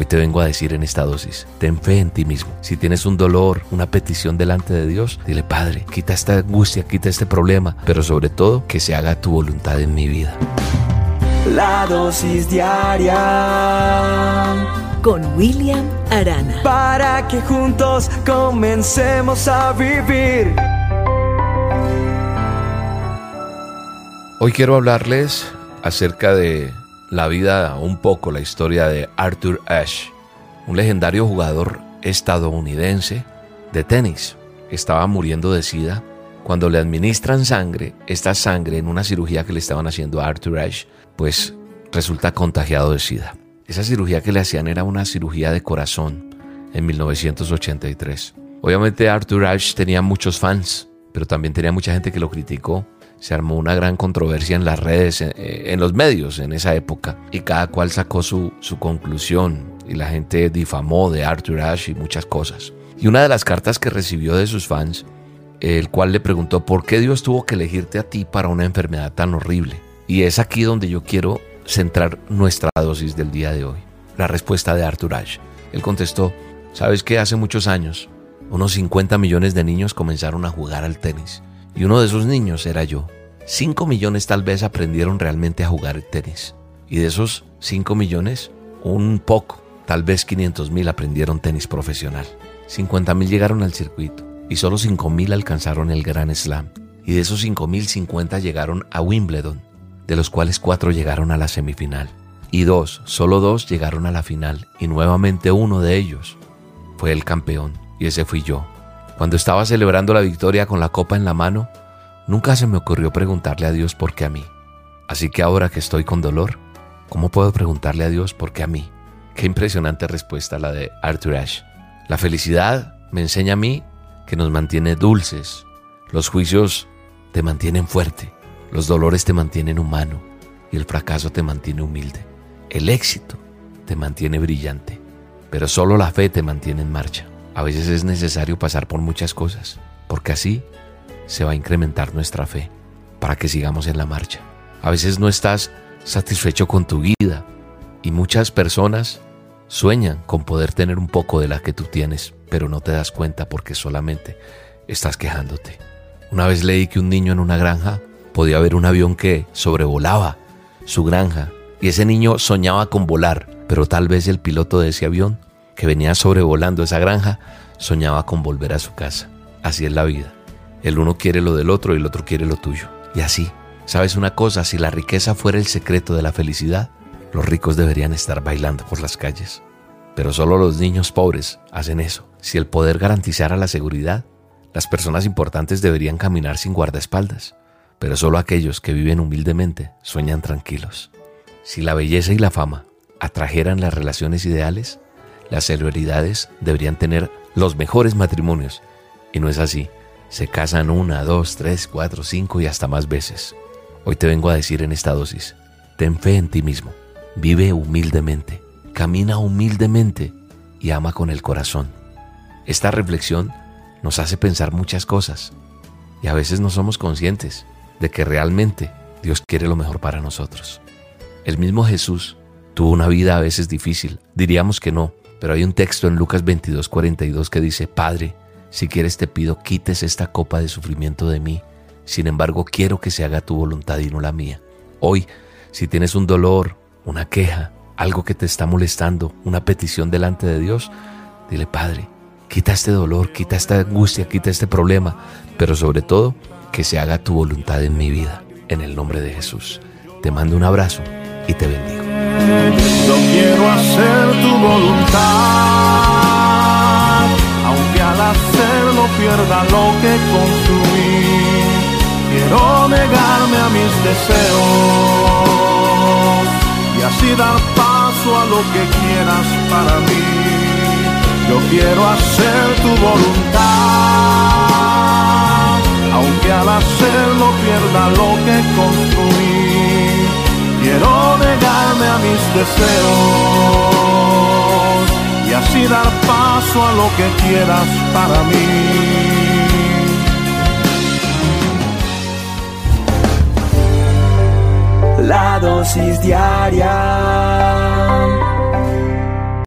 Hoy te vengo a decir en esta dosis, ten fe en ti mismo. Si tienes un dolor, una petición delante de Dios, dile, Padre, quita esta angustia, quita este problema, pero sobre todo que se haga tu voluntad en mi vida. La dosis diaria con William Arana. Para que juntos comencemos a vivir. Hoy quiero hablarles acerca de la vida, un poco la historia de Arthur Ashe, un legendario jugador estadounidense de tenis. Estaba muriendo de sida. Cuando le administran sangre, esta sangre en una cirugía que le estaban haciendo a Arthur Ashe, pues resulta contagiado de sida. Esa cirugía que le hacían era una cirugía de corazón en 1983. Obviamente Arthur Ashe tenía muchos fans, pero también tenía mucha gente que lo criticó se armó una gran controversia en las redes, en, los medios en esa época, y cada cual sacó su, su conclusión, y la gente difamó de Arthur Ashe y muchas cosas. Y una de las cartas que recibió de sus fans, el cual le preguntó por qué Dios tuvo que elegirte a ti para una enfermedad tan horrible. Y es aquí donde yo quiero centrar nuestra dosis del día de hoy. La respuesta de Arthur Ashe. Él contestó, sabes que hace muchos años, unos 50 millones de niños comenzaron a jugar al tenis y uno de esos niños era yo. Cinco millones tal vez aprendieron realmente a jugar tenis. Y de esos cinco millones, un poco, tal vez 500 mil aprendieron tenis profesional. 50 mil llegaron al circuito y solo 5 mil alcanzaron el Gran Slam. Y de esos 5 mil, 50 llegaron a Wimbledon, de los cuales cuatro llegaron a la semifinal. Y dos, solo dos llegaron a la final. Y nuevamente uno de ellos fue el campeón. Y ese fui yo. Cuando estaba celebrando la victoria con la copa en la mano, nunca se me ocurrió preguntarle a Dios por qué a mí. Así que ahora que estoy con dolor, ¿cómo puedo preguntarle a Dios por qué a mí? Qué impresionante respuesta la de Arthur Ashe. La felicidad me enseña a mí que nos mantiene dulces. Los juicios te mantienen fuerte. Los dolores te mantienen humano. Y el fracaso te mantiene humilde. El éxito te mantiene brillante. Pero solo la fe te mantiene en marcha. A veces es necesario pasar por muchas cosas, porque así se va a incrementar nuestra fe para que sigamos en la marcha. A veces no estás satisfecho con tu vida y muchas personas sueñan con poder tener un poco de la que tú tienes, pero no te das cuenta porque solamente estás quejándote. Una vez leí que un niño en una granja podía ver un avión que sobrevolaba su granja y ese niño soñaba con volar, pero tal vez el piloto de ese avión que venía sobrevolando esa granja, soñaba con volver a su casa. Así es la vida. El uno quiere lo del otro y el otro quiere lo tuyo. Y así, ¿sabes una cosa? Si la riqueza fuera el secreto de la felicidad, los ricos deberían estar bailando por las calles. Pero solo los niños pobres hacen eso. Si el poder garantizara la seguridad, las personas importantes deberían caminar sin guardaespaldas. Pero solo aquellos que viven humildemente sueñan tranquilos. Si la belleza y la fama atrajeran las relaciones ideales, las celebridades deberían tener los mejores matrimonios. Y no es así. Se casan una, dos, tres, cuatro, cinco y hasta más veces. Hoy te vengo a decir en esta dosis, ten fe en ti mismo, vive humildemente, camina humildemente y ama con el corazón. Esta reflexión nos hace pensar muchas cosas y a veces no somos conscientes de que realmente Dios quiere lo mejor para nosotros. El mismo Jesús tuvo una vida a veces difícil, diríamos que no, pero hay un texto en Lucas 22, 42 que dice, Padre, si quieres te pido quites esta copa de sufrimiento de mí. Sin embargo, quiero que se haga tu voluntad y no la mía. Hoy, si tienes un dolor, una queja, algo que te está molestando, una petición delante de Dios, dile, Padre, quita este dolor, quita esta angustia, quita este problema, pero sobre todo, que se haga tu voluntad en mi vida. En el nombre de Jesús. Te mando un abrazo y te bendigo. Yo quiero hacer tu voluntad, aunque al hacerlo pierda lo que construí. Quiero negarme a mis deseos y así dar paso a lo que quieras para mí. Yo quiero hacer tu voluntad, aunque al hacerlo pierda lo que construí. Mis deseos y así dar paso a lo que quieras para mí. La dosis diaria